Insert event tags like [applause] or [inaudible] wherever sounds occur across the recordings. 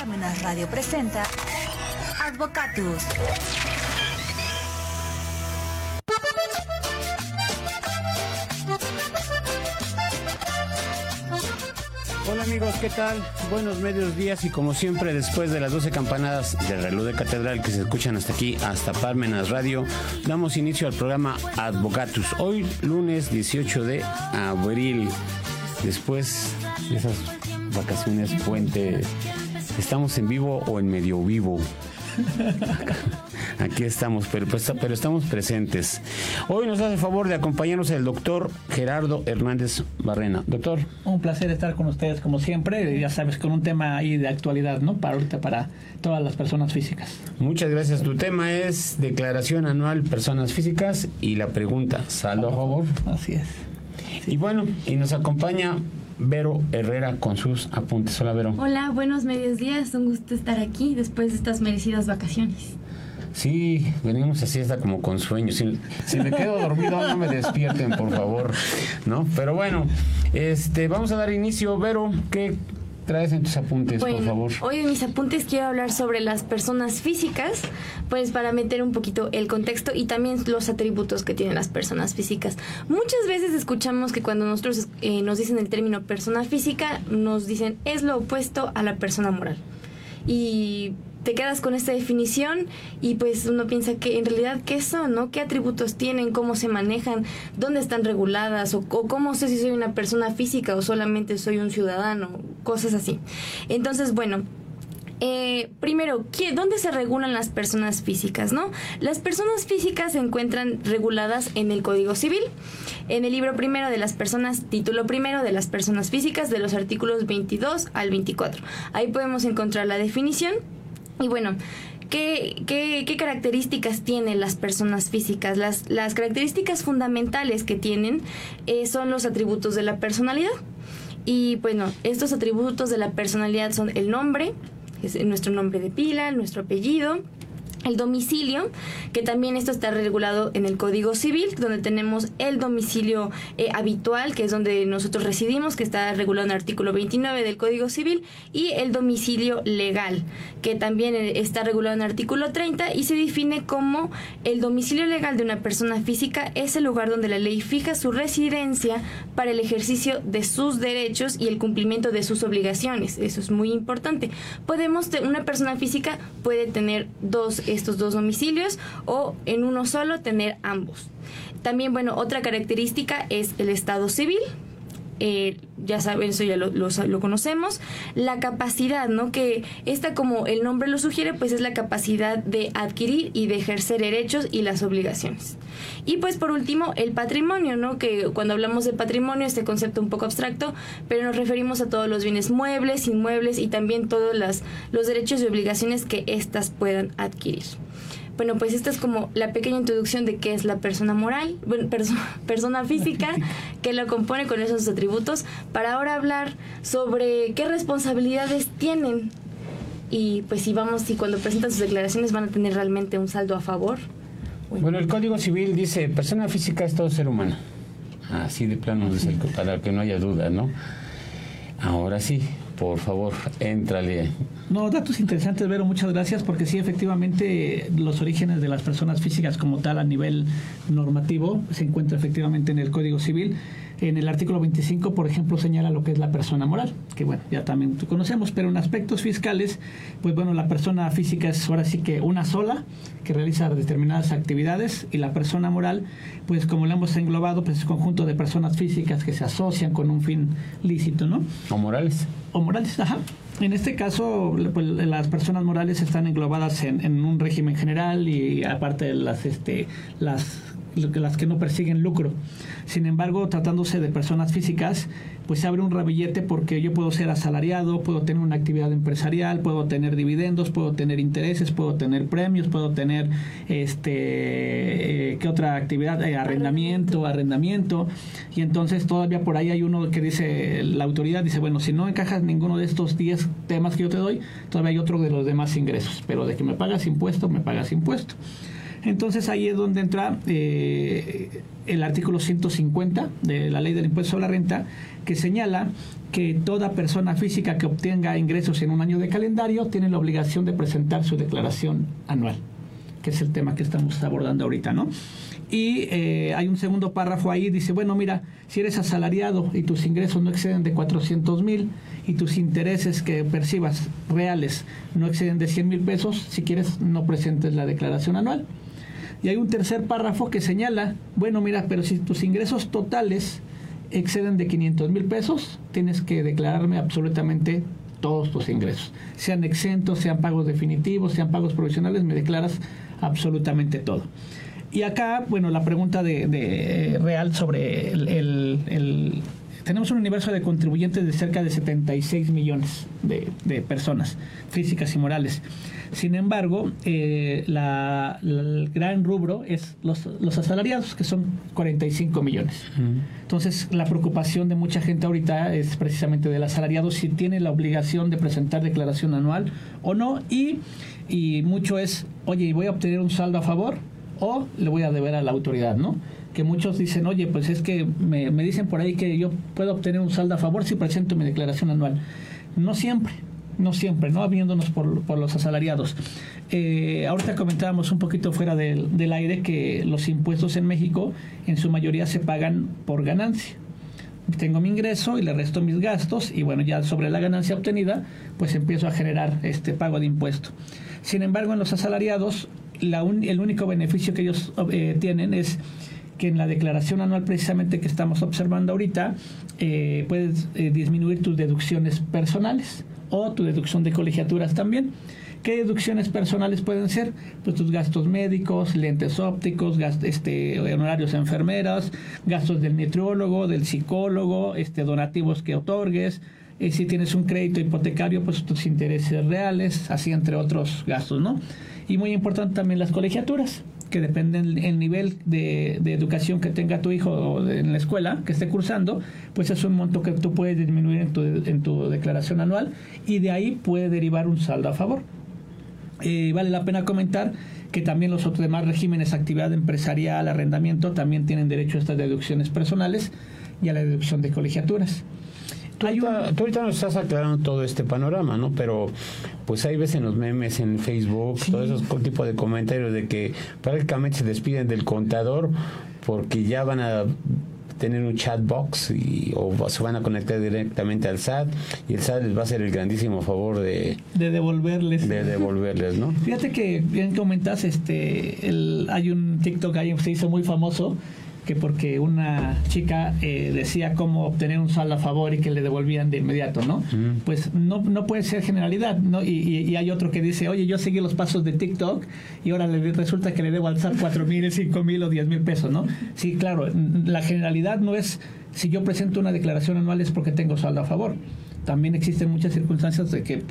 Armenas Radio presenta Advocatus. Hola amigos, ¿qué tal? Buenos medios días y como siempre después de las 12 campanadas del reloj de catedral que se escuchan hasta aquí, hasta Parmenas Radio, damos inicio al programa Advocatus. Hoy lunes 18 de abril, después de esas vacaciones puente, ¿estamos en vivo o en medio vivo? [laughs] Aquí estamos, pero, pues, pero estamos presentes. Hoy nos hace el favor de acompañarnos el doctor Gerardo Hernández Barrena. Doctor. Un placer estar con ustedes como siempre, ya sabes, con un tema ahí de actualidad, ¿no? Para ahorita, para todas las personas físicas. Muchas gracias. Tu tema es declaración anual personas físicas y la pregunta, saldo a favor. Así es. Y bueno, y nos acompaña Vero Herrera con sus apuntes. Hola, Vero. Hola, buenos medios días. Un gusto estar aquí después de estas merecidas vacaciones. Sí, venimos así, está como con sueño. Si, si, me quedo dormido, no me despierten, por favor. ¿No? Pero bueno, este, vamos a dar inicio. Vero, ¿qué traes en tus apuntes, bueno, por favor? Hoy en mis apuntes quiero hablar sobre las personas físicas, pues para meter un poquito el contexto y también los atributos que tienen las personas físicas. Muchas veces escuchamos que cuando nosotros eh, nos dicen el término persona física, nos dicen es lo opuesto a la persona moral. Y te quedas con esta definición y pues uno piensa que en realidad qué son, ¿no? ¿Qué atributos tienen? ¿Cómo se manejan? ¿Dónde están reguladas? ¿O, cómo sé si soy una persona física o solamente soy un ciudadano? Cosas así. Entonces, bueno, eh, primero, ¿qué, ¿dónde se regulan las personas físicas? ¿no? Las personas físicas se encuentran reguladas en el Código Civil, en el libro primero de las personas, título primero de las personas físicas, de los artículos 22 al 24. Ahí podemos encontrar la definición. Y bueno, ¿Qué, qué, qué características tienen las personas físicas? Las, las características fundamentales que tienen eh, son los atributos de la personalidad. Y bueno, estos atributos de la personalidad son el nombre, es nuestro nombre de pila, nuestro apellido, el domicilio, que también esto está regulado en el Código Civil, donde tenemos el domicilio eh, habitual, que es donde nosotros residimos, que está regulado en el artículo 29 del Código Civil, y el domicilio legal, que también eh, está regulado en el artículo 30 y se define como el domicilio legal de una persona física es el lugar donde la ley fija su residencia para el ejercicio de sus derechos y el cumplimiento de sus obligaciones. Eso es muy importante. Podemos, una persona física puede tener dos estos dos domicilios o en uno solo tener ambos. También, bueno, otra característica es el estado civil. Eh, ya saben, eso ya lo, lo, lo, conocemos. La capacidad, ¿no? Que esta, como el nombre lo sugiere, pues es la capacidad de adquirir y de ejercer derechos y las obligaciones. Y pues por último, el patrimonio, ¿no? Que cuando hablamos de patrimonio, este concepto un poco abstracto, pero nos referimos a todos los bienes muebles, inmuebles y también todos las, los derechos y obligaciones que éstas puedan adquirir. Bueno, pues esta es como la pequeña introducción de qué es la persona moral, bueno, perso [laughs] persona física, que lo compone con esos atributos, para ahora hablar sobre qué responsabilidades tienen. Y pues si vamos, si cuando presentan sus declaraciones van a tener realmente un saldo a favor. Bueno, bueno el Código Civil dice, persona física es todo ser humano. Así de plano, para que no haya duda, ¿no? Ahora sí, por favor, éntrale. No, datos interesantes, Vero, muchas gracias, porque sí, efectivamente, los orígenes de las personas físicas como tal a nivel normativo se encuentra efectivamente en el Código Civil. En el artículo 25, por ejemplo, señala lo que es la persona moral, que bueno, ya también conocemos, pero en aspectos fiscales, pues bueno, la persona física es ahora sí que una sola, que realiza determinadas actividades, y la persona moral, pues como lo hemos englobado, pues es conjunto de personas físicas que se asocian con un fin lícito, ¿no? O morales. O morales, ajá. En este caso, pues, las personas morales están englobadas en, en, un régimen general y aparte de las, este, las, las que no persiguen lucro. Sin embargo, tratándose de personas físicas, pues se abre un rabillete porque yo puedo ser asalariado, puedo tener una actividad empresarial, puedo tener dividendos, puedo tener intereses, puedo tener premios, puedo tener este eh, qué otra actividad, eh, arrendamiento, arrendamiento, y entonces todavía por ahí hay uno que dice la autoridad dice, bueno, si no encajas ninguno de estos 10 temas que yo te doy, todavía hay otro de los demás ingresos, pero de que me pagas impuesto, me pagas impuesto. Entonces ahí es donde entra eh, el artículo 150 de la ley del impuesto sobre la renta, que señala que toda persona física que obtenga ingresos en un año de calendario tiene la obligación de presentar su declaración anual, que es el tema que estamos abordando ahorita, ¿no? Y eh, hay un segundo párrafo ahí, dice, bueno, mira, si eres asalariado y tus ingresos no exceden de 400 mil y tus intereses que percibas reales no exceden de 100 mil pesos, si quieres no presentes la declaración anual. Y hay un tercer párrafo que señala, bueno, mira, pero si tus ingresos totales exceden de 500 mil pesos, tienes que declararme absolutamente todos tus ingresos. Sean exentos, sean pagos definitivos, sean pagos provisionales, me declaras absolutamente todo. Y acá, bueno, la pregunta de, de real sobre el, Tenemos un universo de contribuyentes de cerca de 76 millones de, de personas, físicas y morales. Sin embargo, eh, el gran rubro es los, los, asalariados, que son 45 millones. Entonces, la preocupación de mucha gente ahorita es precisamente del asalariado, si tiene la obligación de presentar declaración anual o no, y, y mucho es, oye, ¿voy a obtener un saldo a favor o le voy a deber a la autoridad, ¿no? Que muchos dicen, oye, pues es que me, me, dicen por ahí que yo puedo obtener un saldo a favor si presento mi declaración anual. No siempre no siempre, ¿no? Viéndonos por, por los asalariados. Eh, ahorita comentábamos un poquito fuera del, del aire que los impuestos en México en su mayoría se pagan por ganancia tengo mi ingreso y le resto mis gastos y bueno, ya sobre la ganancia obtenida, pues empiezo a generar este pago de impuesto. Sin embargo, en los asalariados, la el único beneficio que ellos eh, tienen es que en la declaración anual precisamente que estamos observando ahorita, eh, puedes eh, disminuir tus deducciones personales o tu deducción de colegiaturas también. ¿Qué deducciones personales pueden ser? Pues tus gastos médicos, lentes ópticos, este, honorarios enfermeras, gastos del nutriólogo, del psicólogo, este, donativos que otorgues. Eh, si tienes un crédito hipotecario, pues tus intereses reales, así entre otros gastos, ¿no? Y muy importante también las colegiaturas que dependen del nivel de, educación que tenga tu hijo en la escuela que esté cursando, pues es un monto que tú puedes disminuir en tu, en tu declaración anual y de ahí puede derivar un saldo a favor. Eh, vale la pena comentar que también los otros demás regímenes, actividad empresarial, arrendamiento, también tienen derecho a estas deducciones personales y a la deducción de colegiaturas. Tú ahorita, nos estás aclarando todo este panorama, ¿no? Pero pues hay veces en los memes, en Facebook, todos esos tipos de comentarios de que prácticamente se despiden del contador porque ya van a tener un chat box y, o se van a conectar directamente al SAT y el SAT les va a hacer el grandísimo favor de, de devolverles. De devolverles, ¿no? Fíjate que bien comentas, este, el, hay un TikTok ahí que se hizo muy famoso que porque una chica eh, decía cómo obtener un saldo a favor y que le devolvían de inmediato, ¿no? Pues no, no puede ser generalidad, ¿no? Y, hay otro que dice, oye, yo seguí los pasos de TikTok y ahora le, resulta que le debo al SAT cuatro mil, cinco mil o diez mil pesos, ¿no? Sí, claro, la generalidad no es si yo presento una declaración anual es porque tengo saldo a favor. También existen muchas circunstancias de que,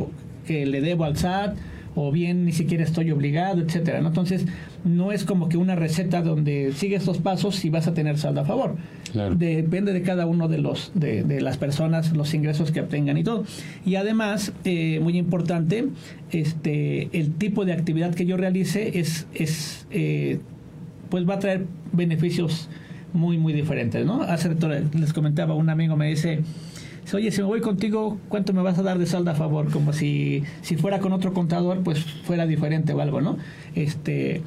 que le debo al SAT o bien ni siquiera estoy obligado, etcétera. ¿no? Entonces, no es como que una receta donde sigue estos pasos y vas a tener saldo a favor. depende de cada uno de los de, de, las personas, los ingresos que obtengan y todo. Y además, eh, muy importante, este el tipo de actividad que yo realice es, es eh, pues va a traer beneficios muy, muy diferentes, ¿no? Hace les comentaba, un amigo me dice, oye, si me voy contigo, ¿cuánto me vas a dar de saldo a favor? Como si, si fuera con otro contador, pues fuera diferente o algo, ¿no? Este,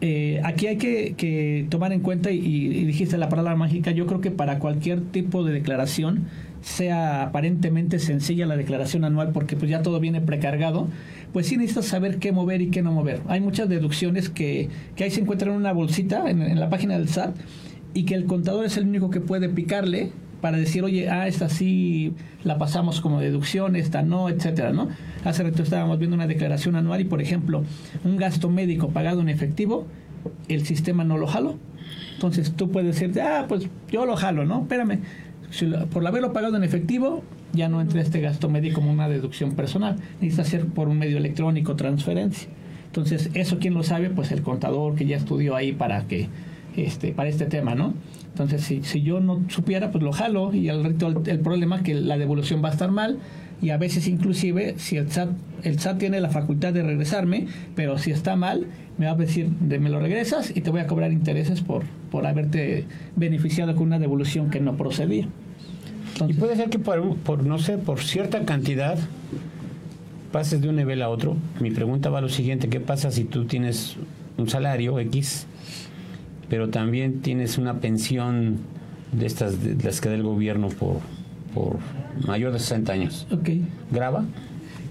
eh, aquí hay que, tomar en cuenta, y, dijiste la palabra mágica, yo creo que para cualquier tipo de declaración, sea aparentemente sencilla la declaración anual, porque pues ya todo viene precargado, pues sí necesitas saber qué mover y qué no mover. Hay muchas deducciones que, que ahí se encuentran en una bolsita en, en la página del SAT y que el contador es el único que puede picarle para decir, oye, ah, esta sí la pasamos como deducción, esta no, etcétera, ¿no? Hace rato estábamos viendo una declaración anual y, por ejemplo, un gasto médico pagado en efectivo, el sistema no lo jalo. Entonces tú puedes decir, ah, pues yo lo jalo, ¿no? Espérame, por haberlo pagado en efectivo, ya no entra este gasto médico como una deducción personal. Necesita ser por un medio electrónico, transferencia. Entonces, eso quién lo sabe, pues el contador que ya estudió ahí para que este, para este tema, ¿no? Entonces, si, si yo no supiera, pues lo jalo y al reto el, problema que la devolución va a estar mal, y a veces inclusive si el SAT, el SAT tiene la facultad de regresarme, pero si está mal, me va a decir, de, me lo regresas y te voy a cobrar intereses por, por haberte beneficiado con una devolución que no procedía. y puede ser que por, por, no sé, por cierta cantidad pases de un nivel a otro. Mi pregunta va a lo siguiente, ¿qué pasa si tú tienes un salario X, pero también tienes una pensión de estas, de las que da el gobierno por, por mayor de 60 años? Ok. ¿Graba?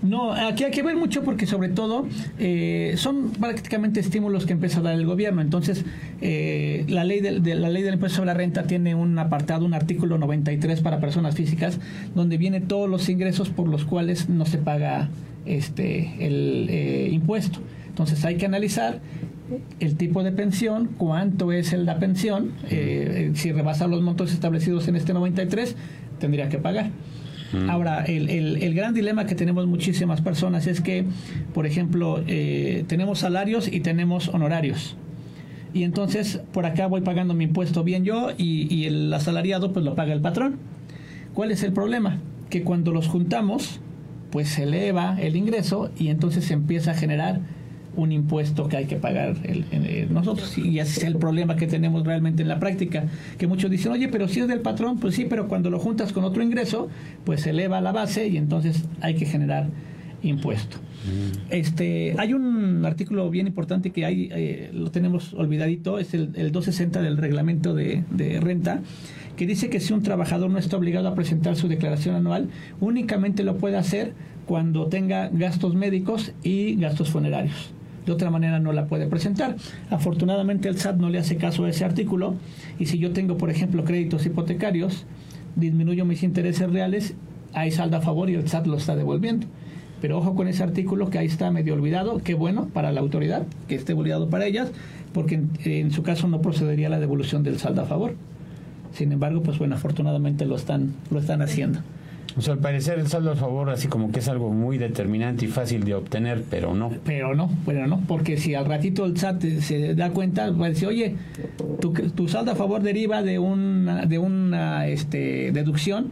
No, aquí hay que ver mucho porque sobre todo eh, son prácticamente estímulos que empieza a dar el gobierno. Entonces, eh, la ley de, la ley del impuesto sobre la renta tiene un apartado, un artículo 93 para personas físicas, donde viene todos los ingresos por los cuales no se paga este el eh, impuesto. Entonces hay que analizar el tipo de pensión, cuánto es el, la pensión, si rebasa los montos establecidos en este 93, tendría que pagar. Ahora, el, el, gran dilema que tenemos muchísimas personas es que, por ejemplo, eh, tenemos salarios y tenemos honorarios. Y entonces, por acá voy pagando mi impuesto bien yo y, y el asalariado pues lo paga el patrón. ¿Cuál es el problema? Que cuando los juntamos, pues se eleva el ingreso y entonces se empieza a generar un impuesto que hay que pagar el, nosotros. Y ese es el problema que tenemos realmente en la práctica. Que muchos dicen, oye, pero si es del patrón, pues sí, pero cuando lo juntas con otro ingreso, pues se eleva la base y entonces hay que generar impuesto. Mm. Este, hay un artículo bien importante que hay, eh, lo tenemos olvidadito, es el, el 260 del reglamento de, de renta, que dice que si un trabajador no está obligado a presentar su declaración anual, únicamente lo puede hacer cuando tenga gastos médicos y gastos funerarios de otra manera no la puede presentar. Afortunadamente el SAT no le hace caso a ese artículo y si yo tengo, por ejemplo, créditos hipotecarios, disminuyo mis intereses reales, hay saldo a favor y el SAT lo está devolviendo. Pero ojo con ese artículo que ahí está medio olvidado, qué bueno para la autoridad, que esté olvidado para ellas, porque en, en su caso no procedería la devolución del saldo a favor. Sin embargo, pues bueno, afortunadamente lo están, lo están haciendo. O sea, al parecer el saldo a favor así como que es algo muy determinante y fácil de obtener, pero no. Pero no, bueno, no, porque si al ratito el SAT se da cuenta, va a decir, oye, tu, tu saldo a favor deriva de una, de una este, deducción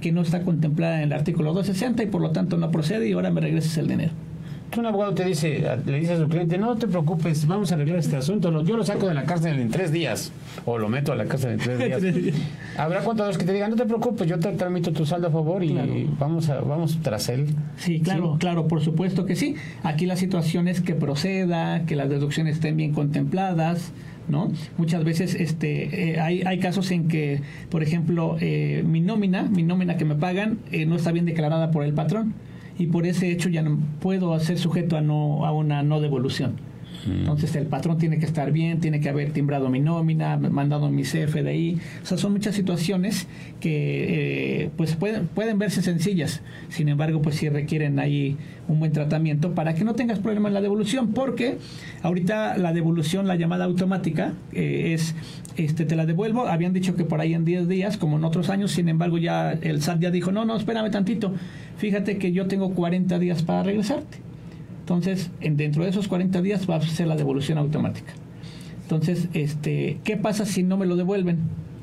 que no está contemplada en el artículo 260 y por lo tanto no procede y ahora me regreses el dinero un abogado te dice, le dice a su cliente, no te preocupes, vamos a arreglar este asunto, yo lo saco de la cárcel en tres días, o lo meto a la cárcel en tres días. [laughs] Habrá contadores que te digan, no te preocupes, yo te tramito tu saldo a favor y vamos a, vamos tras él. Sí, claro, claro, por supuesto que sí. Aquí la situación es que proceda, que las deducciones estén bien contempladas, ¿no? Muchas veces este, eh, hay, hay, casos en que, por ejemplo, eh, mi nómina, mi nómina que me pagan, eh, no está bien declarada por el patrón y por ese hecho ya no puedo ser sujeto a, no, a una no devolución. Entonces el patrón tiene que estar bien, tiene que haber timbrado mi nómina, mandado mi CFDI. O sea, son muchas situaciones que eh, pues pueden, pueden verse sencillas. Sin embargo, pues sí requieren ahí un buen tratamiento para que no tengas problema en la devolución, porque ahorita la devolución, la llamada automática, eh, es este te la devuelvo. Habían dicho que por ahí en 10 días, como en otros años, sin embargo ya el SAT ya dijo, no, no, espérame tantito. Fíjate que yo tengo 40 días para regresarte. Entonces, en, dentro de esos 40 días va a ser la devolución automática. Entonces, este, ¿qué pasa si no me lo devuelven?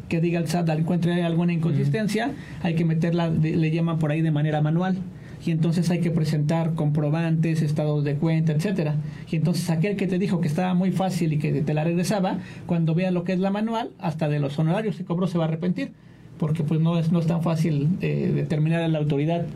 Que diga el SAT, encuentre alguna inconsistencia, hay que meterla, le llaman por ahí de manera manual. Y entonces hay que presentar comprobantes, estados de cuenta, etcétera. Y entonces aquel que te dijo que estaba muy fácil y que te la regresaba, cuando vea lo que es la manual, hasta de los honorarios que cobró se va a arrepentir, porque pues no es, no es tan fácil eh, determinar a la autoridad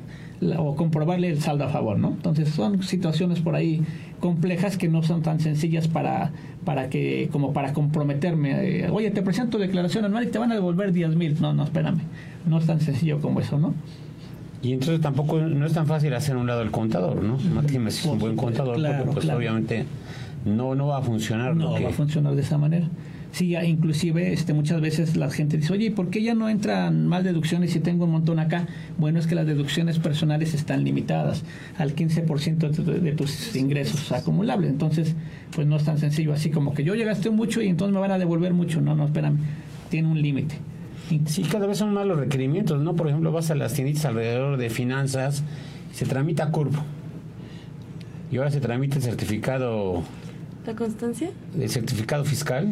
o comprobarle el saldo a favor, ¿no? Entonces son situaciones por ahí complejas que no son tan sencillas para, para que, como para comprometerme. Eh, Oye, te presento declaración anual y te van a devolver 10 mil. No, no, espérame. No es tan sencillo como eso, ¿no? Y entonces tampoco no es tan fácil hacer un lado el contador, ¿no? Máxime si es un buen contador, porque pues obviamente no, no va a funcionar. No va a funcionar de esa manera. Sí, inclusive este, muchas veces la gente dice, oye, ¿por qué ya no entran más deducciones si tengo un montón acá? Bueno, es que las deducciones personales están limitadas al 15% de, de tus ingresos acumulables. Entonces, pues no es tan sencillo así como que yo llegaste mucho y entonces me van a devolver mucho. No, no, espérame, tiene un límite. Sí, cada vez son más los requerimientos, ¿no? Por ejemplo, vas a las tiendas alrededor de finanzas, se tramita curvo. Y ahora se tramita el certificado... ¿La constancia? El certificado fiscal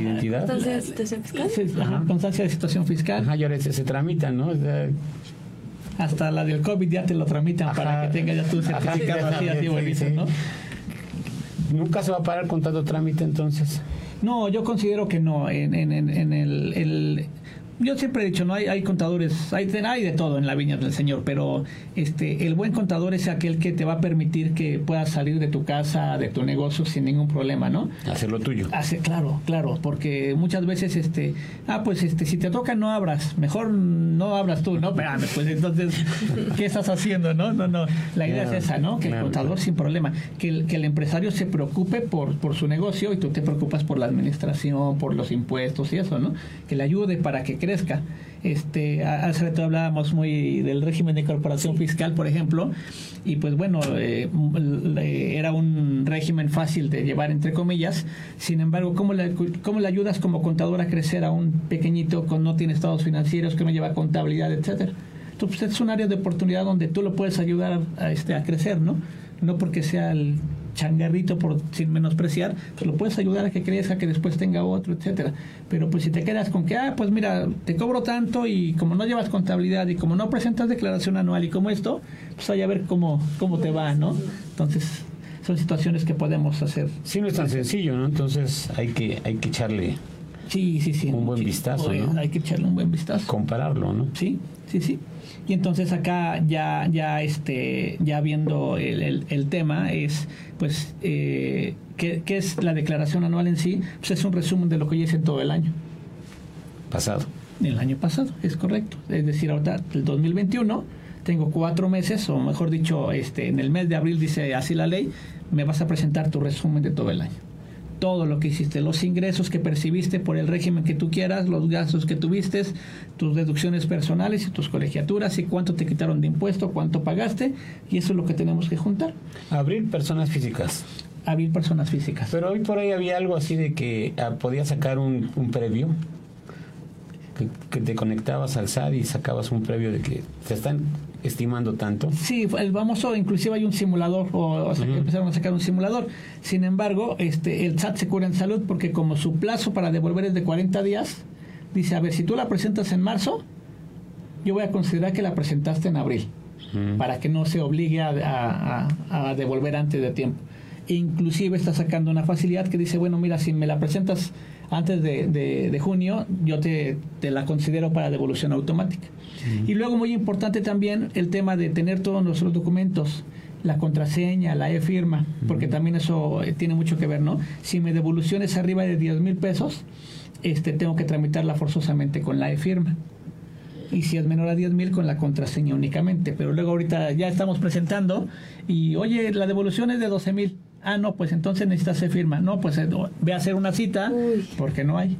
identidad. Constancia de situación fiscal. constancia de situación fiscal. Ajá, y ahora se, se tramita, ¿no? hasta la del COVID ya te lo tramitan para que tengas ya tu certificado así, así ¿no? ¿Nunca se va a parar con tanto trámite entonces? No, yo considero que no. En, en, en el, el, yo siempre he dicho, no hay, hay contadores, hay, hay de todo en la viña del Señor, pero este el buen contador es aquel que te va a permitir que puedas salir de tu casa, de tu negocio sin ningún problema, ¿no? Hacer lo tuyo. Hace, claro, claro, porque muchas veces este, ah, pues este si te toca no abras, mejor no abras tú, no, pero pues entonces ¿qué estás haciendo, no? No, no, la idea es esa, ¿no? Que el contador sin problema, que el, que el empresario se preocupe por por su negocio y tú te preocupas por la administración, por los impuestos y eso, ¿no? Que le ayude para que crezca. Este, hace rato hablábamos muy del régimen de incorporación fiscal, por ejemplo, y pues bueno, eh, era un régimen fácil de llevar entre comillas. Sin embargo, ¿cómo le, cómo le ayudas como contador a crecer a un pequeñito que no tiene estados financieros, que no lleva contabilidad, etcétera? Entonces es un área de oportunidad donde tú lo puedes ayudar a, este, a crecer, ¿no? No porque sea el changarrito por sin menospreciar, pues lo puedes ayudar a que crezca, que después tenga otro, etcétera. Pero pues si te quedas con que, ah, pues mira, te cobro tanto y como no llevas contabilidad y como no presentas declaración anual y como esto, pues hay a ver cómo, cómo te va, ¿no? Entonces, son situaciones que podemos hacer. Sí, no es tan sencillo, ¿no? Entonces hay que, hay que echarle sí, sí, sí, un buen vistazo, ¿no? Hay que echarle un buen vistazo. Compararlo, ¿no? Sí, sí, sí. Y entonces acá ya, ya, este, ya viendo el, el, tema es, pues, eh, ¿qué, ¿qué, es la declaración anual en sí? Pues es un resumen de lo que yo hice en todo el año. Pasado. El año pasado, es correcto. Es decir, ahorita el 2021 tengo cuatro meses, o mejor dicho, este, en el mes de abril dice así la ley, me vas a presentar tu resumen de todo el año todo lo que hiciste, los ingresos que percibiste por el régimen que tú quieras, los gastos que tuviste, tus deducciones personales y tus colegiaturas y cuánto te quitaron de impuesto, cuánto pagaste y eso es lo que tenemos que juntar. Abrir personas físicas. Abrir personas físicas. Pero hoy por ahí había algo así de que ah, podías sacar un, un previo que, te conectabas al SAT y sacabas un previo de que te están estimando tanto. Sí, el famoso, inclusive hay un simulador, o, sea, que empezaron a sacar un simulador. Sin embargo, este, el SAT se cura en salud porque como su plazo para devolver es de 40 días, dice, a ver, si tú la presentas en marzo, yo voy a considerar que la presentaste en abril, para que no se obligue a, a devolver antes de tiempo. Inclusive está sacando una facilidad que dice, bueno, mira, si me la presentas antes de, de, junio, yo te, te, la considero para devolución automática. Y luego, muy importante también, el tema de tener todos nuestros documentos la contraseña, la e-firma, porque también eso eh, tiene mucho que ver, ¿no? Si mi devolución es arriba de 10 mil pesos, este, tengo que tramitarla forzosamente con la e-firma. Y si es menor a 10 mil, con la contraseña únicamente. Pero luego ahorita ya estamos presentando y, oye, la devolución es de 12 mil. Ah, no, pues entonces necesitas firma. No, pues eh, ve a hacer una cita porque no hay.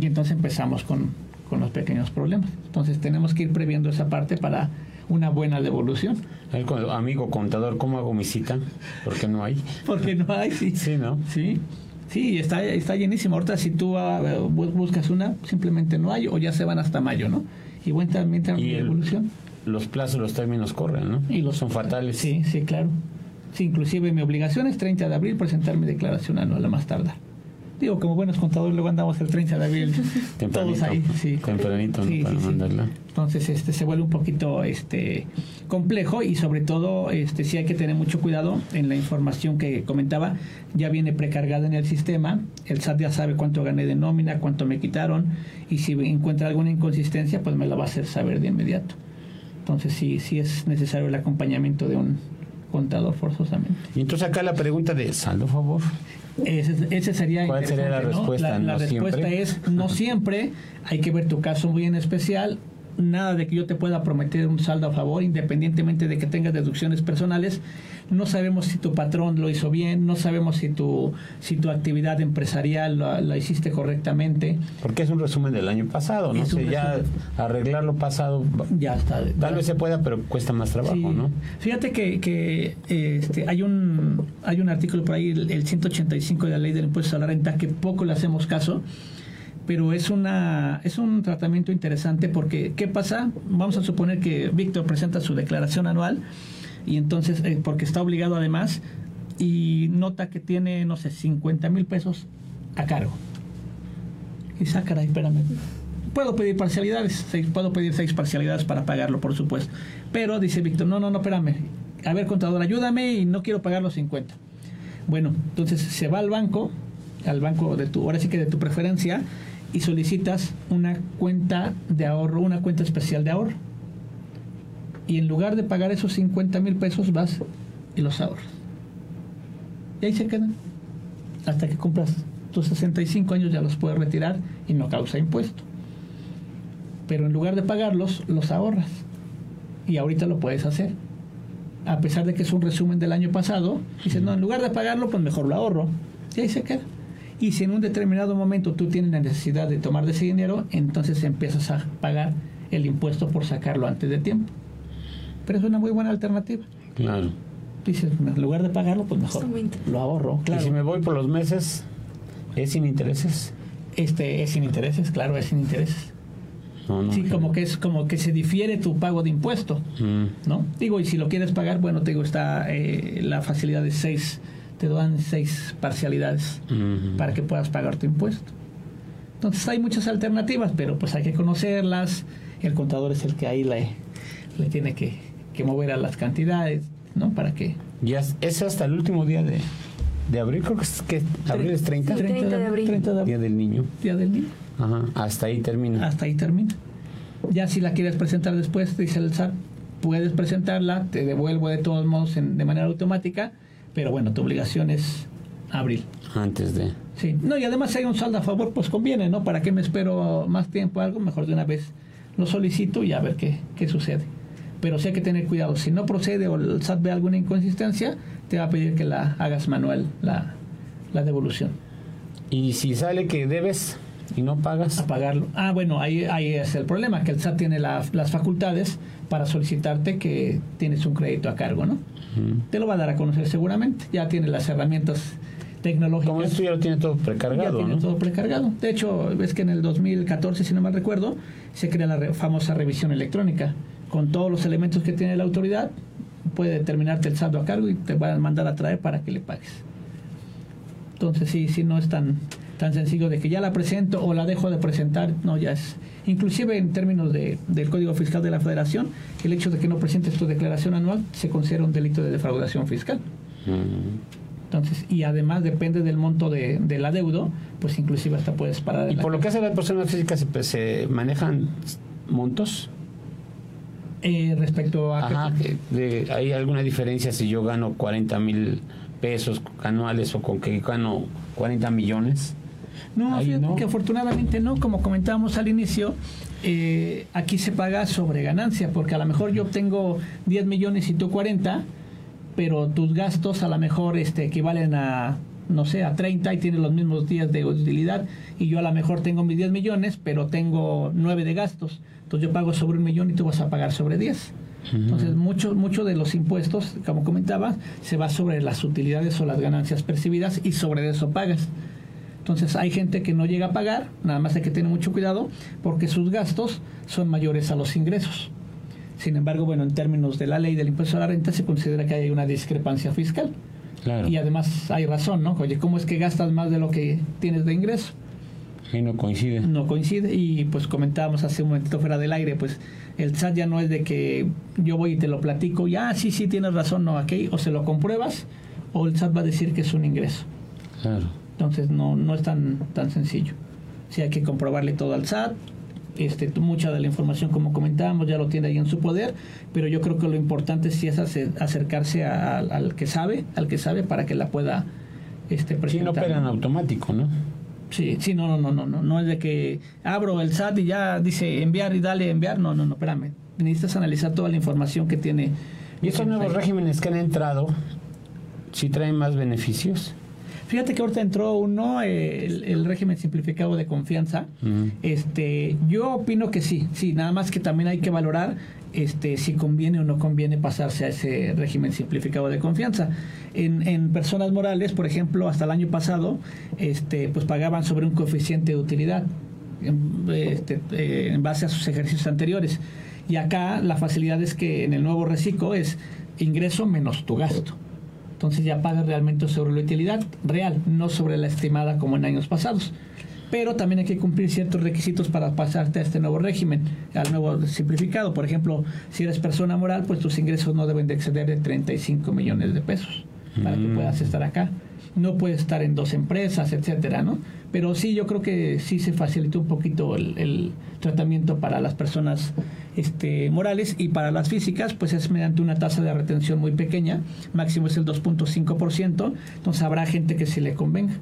Y entonces empezamos con, con los pequeños problemas. Entonces tenemos que ir previendo esa parte para una buena devolución. Amigo contador, ¿cómo hago mi cita? Porque no hay. Porque no hay, sí. Sí, ¿no? Sí. Sí, está, está llenísimo. Ahorita si tú ah, buscas una, simplemente no hay o ya se van hasta mayo, ¿no? Y buen también la devolución. Los plazos, los términos corren, ¿no? Y los son fatales. Sí, sí, claro. Sí, inclusive mi obligación es 30 de abril presentar mi declaración anual a más tardar. Digo, como buenos contadores, luego andamos el 30 de abril. [laughs] todos ahí, sí. Tempranito, para mandarla. Entonces, este, se vuelve un poquito este, complejo y sobre todo, este, sí hay que tener mucho cuidado en la información que comentaba. Ya viene precargada en el sistema. El SAT ya sabe cuánto gané de nómina, cuánto me quitaron. Y si encuentra alguna inconsistencia, pues me la va a hacer saber de inmediato. Entonces, sí, sí es necesario el acompañamiento de un, contador forzosamente. Y entonces acá la pregunta de saldo favor. Ese, sería ¿Cuál sería la respuesta? La, respuesta es no siempre, hay que ver tu caso muy en especial, nada de que yo te pueda prometer un saldo a favor, independientemente de que tengas deducciones personales. No sabemos si tu patrón lo hizo bien, no sabemos si tu, si tu actividad empresarial la, hiciste correctamente. Porque es un resumen del año pasado, no sé, ya arreglar lo pasado. Ya está. Tal vez se pueda, pero cuesta más trabajo, ¿no? Fíjate que, que este, hay, un, hay un artículo por ahí, el, el 185 de la ley del impuesto a la renta, que poco le hacemos caso pero es una es un tratamiento interesante porque qué pasa vamos a suponer que Víctor presenta su declaración anual y entonces eh, porque está obligado además y nota que tiene no sé 50 mil pesos a cargo y saca ah, espérame puedo pedir parcialidades, puedo pedir seis parcialidades para pagarlo, por supuesto. Pero dice Víctor, no, no, no, espérame. A ver, contador, ayúdame y no quiero pagar los 50. Bueno, entonces se va al banco, al banco de tu, ahora sí que de tu preferencia, y solicitas una cuenta de ahorro, una cuenta especial de ahorro. Y en lugar de pagar esos 50 mil pesos, vas y los ahorras. Y ahí se quedan. Hasta que compras tus 65 años ya los puedes retirar y no causa impuesto. Pero en lugar de pagarlos, los ahorras. Y ahorita lo puedes hacer. A pesar de que es un resumen del año pasado, dices, no, en lugar de pagarlo, pues mejor lo ahorro. Y ahí se queda. Y si en un determinado momento tú tienes la necesidad de tomar de ese dinero, entonces empiezas a pagar el impuesto por sacarlo antes de tiempo. Pero es una muy buena alternativa. Claro. Dices, en lugar de pagarlo, pues mejor lo ahorro. Claro. Y si me voy por los meses, ¿es sin intereses? Este es sin intereses, claro, es sin intereses. sí, como que es como que se difiere tu pago de impuesto, mm. ¿no? Digo, y si lo quieres pagar, bueno, te digo, está eh, la facilidad de seis te dan seis parcialidades para que puedas pagar tu impuesto. Entonces hay muchas alternativas, pero pues hay que conocerlas. El contador es el que ahí le, le tiene que, mover a las cantidades, ¿no? Para que... Ya es hasta el último día de, de abril, creo que es que abril es 30. 30, de abril. Día del niño. Día del niño. Ajá, hasta ahí termina. Hasta ahí termina. Ya si la quieres presentar después, dice el SAT, puedes presentarla, te devuelvo de todos modos de manera automática pero bueno, tu obligación es abril. Antes de. Sí, no, y además si hay un saldo a favor, pues conviene, ¿no? ¿Para qué me espero más tiempo algo? Mejor de una vez lo solicito y a ver qué, qué sucede. Pero sí hay que tener cuidado. Si no procede o el SAT ve alguna inconsistencia, te va a pedir que la hagas manual, la, la devolución. ¿Y si sale que debes y no pagas? A pagarlo. Ah, bueno, ahí, ahí es el problema, que el SAT tiene las facultades para solicitarte que tienes un crédito a cargo, ¿no? Te lo va a dar a conocer seguramente. Ya tiene las herramientas tecnológicas. Como esto ya lo tiene todo precargado. Ya tiene todo precargado. De hecho, ves que en el 2014, si no mal recuerdo, se crea la famosa revisión electrónica. Con todos los elementos que tiene la autoridad, puede determinarte el saldo a cargo y te va a mandar a traer para que le pagues. Entonces, sí, sí, no es tan, tan sencillo de que ya la presento o la dejo de presentar. No, ya es Inclusive en términos de, del Código Fiscal de la Federación, el hecho de que no presentes tu declaración anual se considera un delito de defraudación fiscal. Entonces, y además depende del monto de, del adeudo, pues inclusive hasta puedes parar. ¿Y por lo que hace la persona física se, se manejan montos? Eh, respecto a... Ajá, ¿Hay alguna diferencia si yo gano 40 mil pesos anuales o con que gano 40 millones? No, que afortunadamente no, como comentábamos al inicio, eh, aquí se paga sobre ganancia, porque a lo mejor yo obtengo 10 millones y tú 40, pero tus gastos a lo mejor este, equivalen a, no sé, a 30 y tienes los mismos días de utilidad, y yo a lo mejor tengo mis 10 millones, pero tengo 9 de gastos, entonces yo pago sobre un millón y tú vas a pagar sobre 10. Entonces, mucho, mucho de los impuestos, como comentaba, se va sobre las utilidades o las ganancias percibidas y sobre eso pagas. Entonces hay gente que no llega a pagar, nada más hay que tener mucho cuidado porque sus gastos son mayores a los ingresos. Sin embargo, bueno, en términos de la ley del impuesto a la renta se considera que hay una discrepancia fiscal. Y además hay razón, ¿no? Oye, ¿cómo es que gastas más de lo que tienes de ingreso? Y no coincide. No coincide. Y pues comentábamos hace un momentito fuera del aire, pues el SAT ya no es de que yo voy y te lo platico, y ah, sí, sí, tienes razón, no, aquí, o se lo compruebas, o el SAT va a decir que es un ingreso. Claro. Entonces no, no es tan, tan sencillo. Sí hay que comprobarle todo al SAT. Este, mucha de la información, como comentábamos, ya lo tiene ahí en su poder, pero yo creo que lo importante sí es acercarse al que sabe, al que sabe para que la pueda este, presentar. Sí, no pegan automático, ¿no? Sí, sí, no, no, no, no, no, no es de que abro el SAT y ya dice enviar y dale enviar, no, no, no, espérame. Necesitas analizar toda la información que tiene. ¿Y estos nuevos regímenes que han entrado, si traen más beneficios? Fíjate que ahorita entró uno, el, régimen simplificado de confianza. Este, yo opino que sí, sí, nada más que también hay que valorar este, si conviene o no conviene pasarse a ese régimen simplificado de confianza. En, en personas morales, por ejemplo, hasta el año pasado, este, pues pagaban sobre un coeficiente de utilidad en, este, eh, en base a sus ejercicios anteriores. Y acá la facilidad es que en el nuevo reciclo es ingreso menos tu gasto. Entonces ya paga realmente sobre la utilidad real, no sobre la estimada como en años pasados. pero también hay que cumplir ciertos requisitos para pasarte a este nuevo régimen, al nuevo simplificado. Por ejemplo, si eres persona moral, pues tus ingresos no deben de exceder de 35 millones de pesos para que Mm. puedas estar acá. No puedes estar en dos empresas, etcétera, ¿no? Pero sí, yo creo que sí se facilitó un poquito el, tratamiento para las personas este, morales y para las físicas, pues es mediante una tasa de retención muy pequeña, máximo es el 2.5%, entonces habrá gente que se le convenga.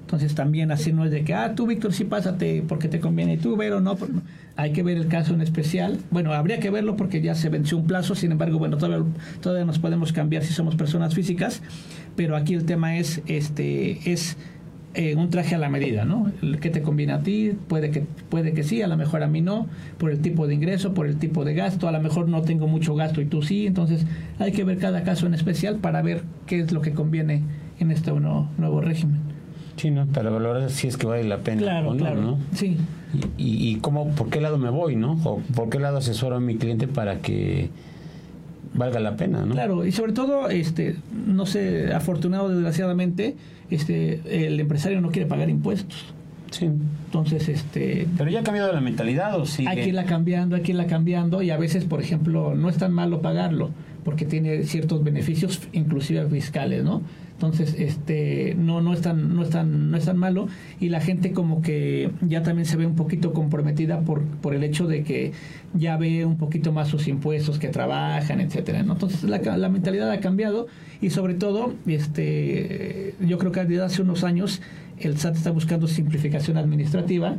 Entonces también así no es de que, ah, tú Víctor sí pásate porque te conviene, tú Vero no, no. hay que ver el caso en especial. Bueno, habría que verlo porque ya se venció un plazo, sin embargo, bueno, todavía, todavía nos podemos cambiar si somos personas físicas, pero aquí el tema es, este, es eh, un traje a la medida, ¿no? El que te conviene a ti, puede que, puede que sí, a lo mejor a mí no, por el tipo de ingreso, por el tipo de gasto, a lo mejor no tengo mucho gasto y tú sí, entonces hay que ver cada caso en especial para ver qué es lo que conviene en este nuevo régimen. Sí, ¿no? Para valorar si es que vale la pena Claro, o no, claro. ¿no? Sí, Y, y, y cómo, por qué lado me voy, ¿no? O por qué lado asesoro a mi cliente para que valga la pena, ¿no? Claro, y sobre todo, este, no sé, afortunado desgraciadamente, este, el empresario no quiere pagar impuestos. Sí. Entonces, este, Pero ya ha cambiado la mentalidad, ¿o sí? hay que irla cambiando, hay que irla cambiando, y a veces, por ejemplo, no es tan malo pagarlo, porque tiene ciertos beneficios, inclusive fiscales, ¿no? Entonces, este, no, no es tan, no es tan, no es malo, y la gente como que ya también se ve un poquito comprometida por, por el hecho de que ya ve un poquito más sus impuestos que trabajan, etcétera. Entonces la, la mentalidad ha cambiado, y sobre todo, este, yo creo que desde hace unos años el SAT está buscando simplificación administrativa,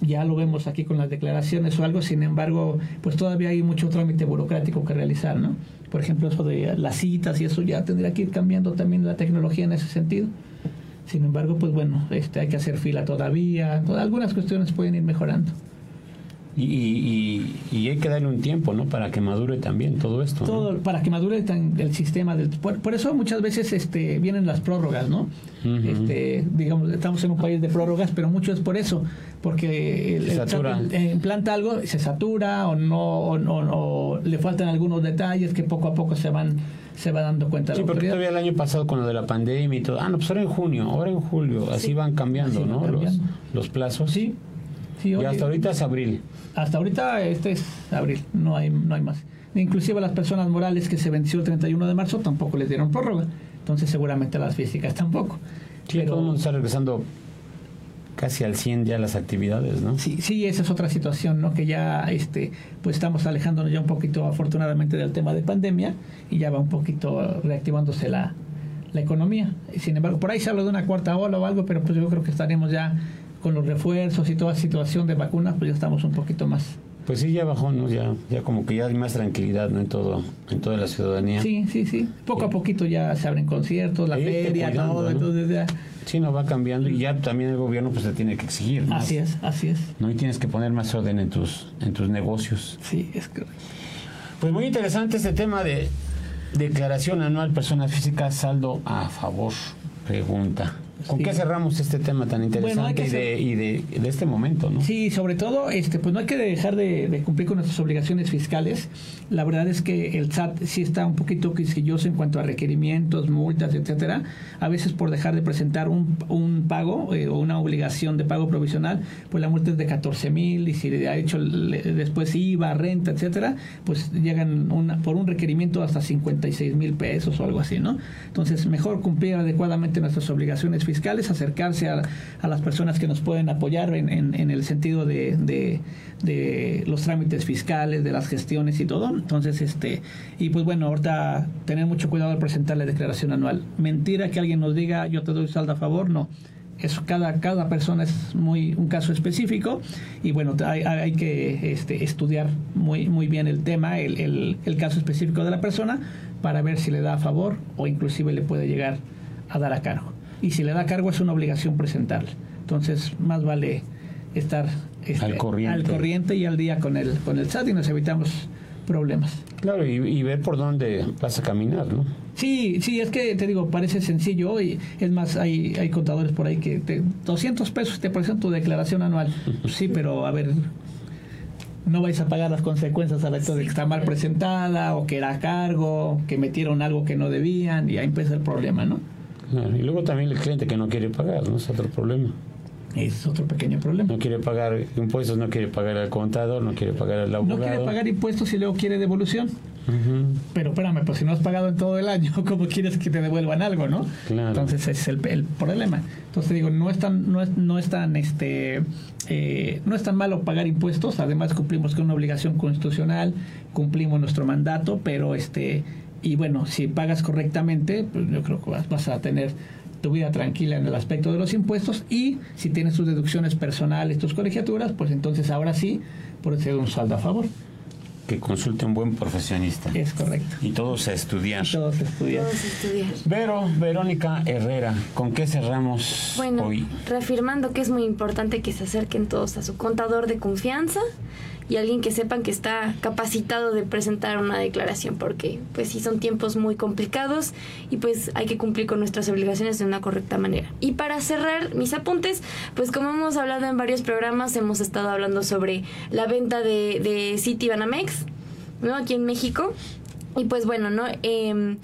ya lo vemos aquí con las declaraciones o algo, sin embargo, pues todavía hay mucho trámite burocrático que realizar, ¿no? Por ejemplo, eso de las citas y eso ya tendría que ir cambiando también la tecnología en ese sentido. Sin embargo, pues bueno, este, hay que hacer fila todavía, algunas cuestiones pueden ir mejorando. Y, y, y- hay que darle un tiempo, ¿no? Para que madure también todo esto. para que madure el sistema del por, por eso muchas veces este vienen las prórrogas, ¿no? Este, digamos, estamos en un país de prórrogas, pero mucho es por eso, porque el, el. SAT, eh, implanta algo, se satura o no o, no- o le faltan algunos detalles que poco a poco se van se va dando cuenta Sí, la porque todavía el año pasado con lo de la pandemia y todo. Ah, no, pues ahora en junio, ahora en julio. Así Sí, van cambiando, así van ¿no? cambiando. Los, los plazos. Sí. Sí, Y hasta ahorita es abril. Hasta ahorita este es abril, no hay, no hay más. Inclusive a las personas morales que se venció el 31 de marzo tampoco les dieron prórroga. Entonces seguramente a las físicas tampoco. Sí, todo el mundo está regresando casi al 100 ya las actividades, ¿no? Sí, sí, esa es otra situación, ¿no? Que ya, este, pues estamos alejándonos ya un poquito, afortunadamente, del tema de pandemia y ya va un poquito reactivándose la, la economía. Sin embargo, por ahí se habla de una cuarta ola o algo, pero pues yo creo que estaremos ya con los refuerzos y toda situación de vacunas, pues ya estamos un poquito más. Pues sí, ya bajó, ¿no? Ya, ya como que ya hay más tranquilidad, ¿no? En todo, en toda la ciudadanía. Sí, sí, sí. Poco a poquito ya se abren conciertos, la feria, todo, ¿no? entonces ya. Sí, no va cambiando y ya también el gobierno pues te tiene que exigir, ¿no? Así es, así es. ¿no? Y tienes que poner más orden en tus, en tus negocios. Sí, es Pues muy interesante este tema de declaración anual personas físicas, saldo a favor, pregunta. ¿Con Sí. qué cerramos este tema tan interesante y, de, hacer- y de, de este momento, no? Sí, sobre todo, este, pues no hay que dejar de, de cumplir con nuestras obligaciones fiscales. La verdad es que el SAT sí está un poquito quisquilloso en cuanto a requerimientos, multas, etcétera. A veces por dejar de presentar un, un pago eh, o una obligación de pago provisional, pues la multa es de 14 mil y si ha hecho le- después IVA, renta, etcétera, pues llegan una, por un requerimiento hasta 56 mil pesos o algo así, ¿no? Entonces, mejor cumplir adecuadamente nuestras obligaciones fiscales, acercarse a, a las personas que nos pueden apoyar en, el sentido de, los trámites fiscales, de las gestiones y todo. Entonces, este, y pues bueno, ahorita tener mucho cuidado al presentar la declaración anual. Mentira que alguien nos diga yo te doy saldo a favor, no. Cada, cada persona es muy un caso específico y bueno, hay que este, estudiar muy, muy bien el tema, el, el- el caso específico de la persona para ver si le da a favor o inclusive le puede llegar a dar a cargo. Y si le da cargo es una obligación presentarle. Entonces, más vale estar este, Al corriente. al corriente y al día con el, con el SAT y nos evitamos problemas. Claro, y, y ver por dónde vas a caminar, ¿no? Sí, sí, es que te digo, parece sencillo y es más, hay, hay contadores por ahí que te, 200 pesos te presentan tu declaración anual. Sí, pero a ver, no vais a pagar las consecuencias al hecho de que está mal presentada o que era a cargo, que metieron algo que no debían y ahí empieza el problema, ¿no? Claro, Y luego también el cliente que no quiere pagar, ¿no? Es otro problema. Es otro pequeño problema. No quiere pagar impuestos, no quiere pagar al contador, no quiere pagar al abogado. No quiere pagar impuestos y luego quiere devolución. Pero espérame, pues si no has pagado en todo el año, [laughs] ¿cómo quieres que te devuelvan algo, no? Claro. Entonces ese es el, el problema. Entonces digo, no es tan, no es, no es tan, este, eh, no es tan malo pagar impuestos. Además cumplimos con una obligación constitucional, cumplimos nuestro mandato, pero este, y bueno, si pagas correctamente, pues yo creo que vas, vas a tener tu vida tranquila en el aspecto de los impuestos y si tienes tus deducciones personales, tus colegiaturas, pues entonces ahora sí puedes hacer un saldo a favor. Que consulte un buen profesionista. Es correcto. Y todos a estudiar. Todos estudian. Todos estudiar. Vero, Verónica Herrera, ¿con qué cerramos Bueno, hoy? reafirmando que es muy importante que se acerquen todos a su contador de confianza y alguien que sepan que está capacitado de presentar una declaración porque pues sí son tiempos muy complicados y pues hay que cumplir con nuestras obligaciones de una correcta manera. Y para cerrar mis apuntes, pues como hemos hablado en varios programas, hemos estado hablando sobre la venta de, de City Banamex, ¿no? Aquí en México. Y pues bueno, ¿no? Eh,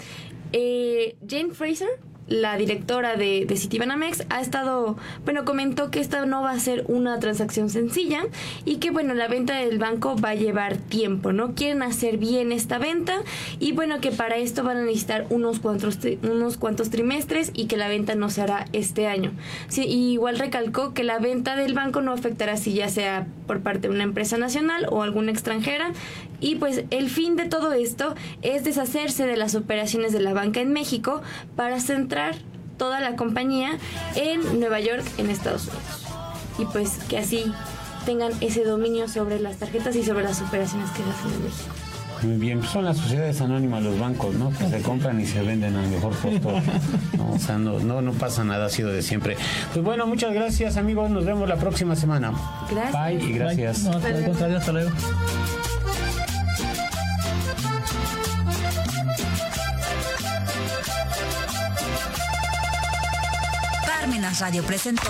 eh, Jane Fraser, la directora de, de Citibanamex, ha estado, bueno, comentó que esta no va a ser una transacción sencilla y que, bueno, la venta del banco va a llevar tiempo, ¿no? Quieren hacer bien esta venta y, bueno, que para esto van a necesitar unos cuantos, unos cuantos trimestres y que la venta no se hará este año. Sí, y igual recalcó que la venta del banco no afectará si ya sea por parte de una empresa nacional o alguna extranjera y pues el fin de todo esto es deshacerse de las operaciones de la banca en México para centrar toda la compañía en Nueva York, en Estados Unidos. Y pues que así tengan ese dominio sobre las tarjetas y sobre las operaciones que hacen en México. Muy bien, pues son las sociedades anónimas los bancos, ¿no? Que se compran y se venden al mejor postor. ¿no? O sea, no, no, no pasa nada, ha sido de siempre. Pues bueno, muchas gracias amigos, nos vemos la próxima semana. Gracias. Bye y gracias. No, contrario, hasta luego. Parmenas Radio presentó.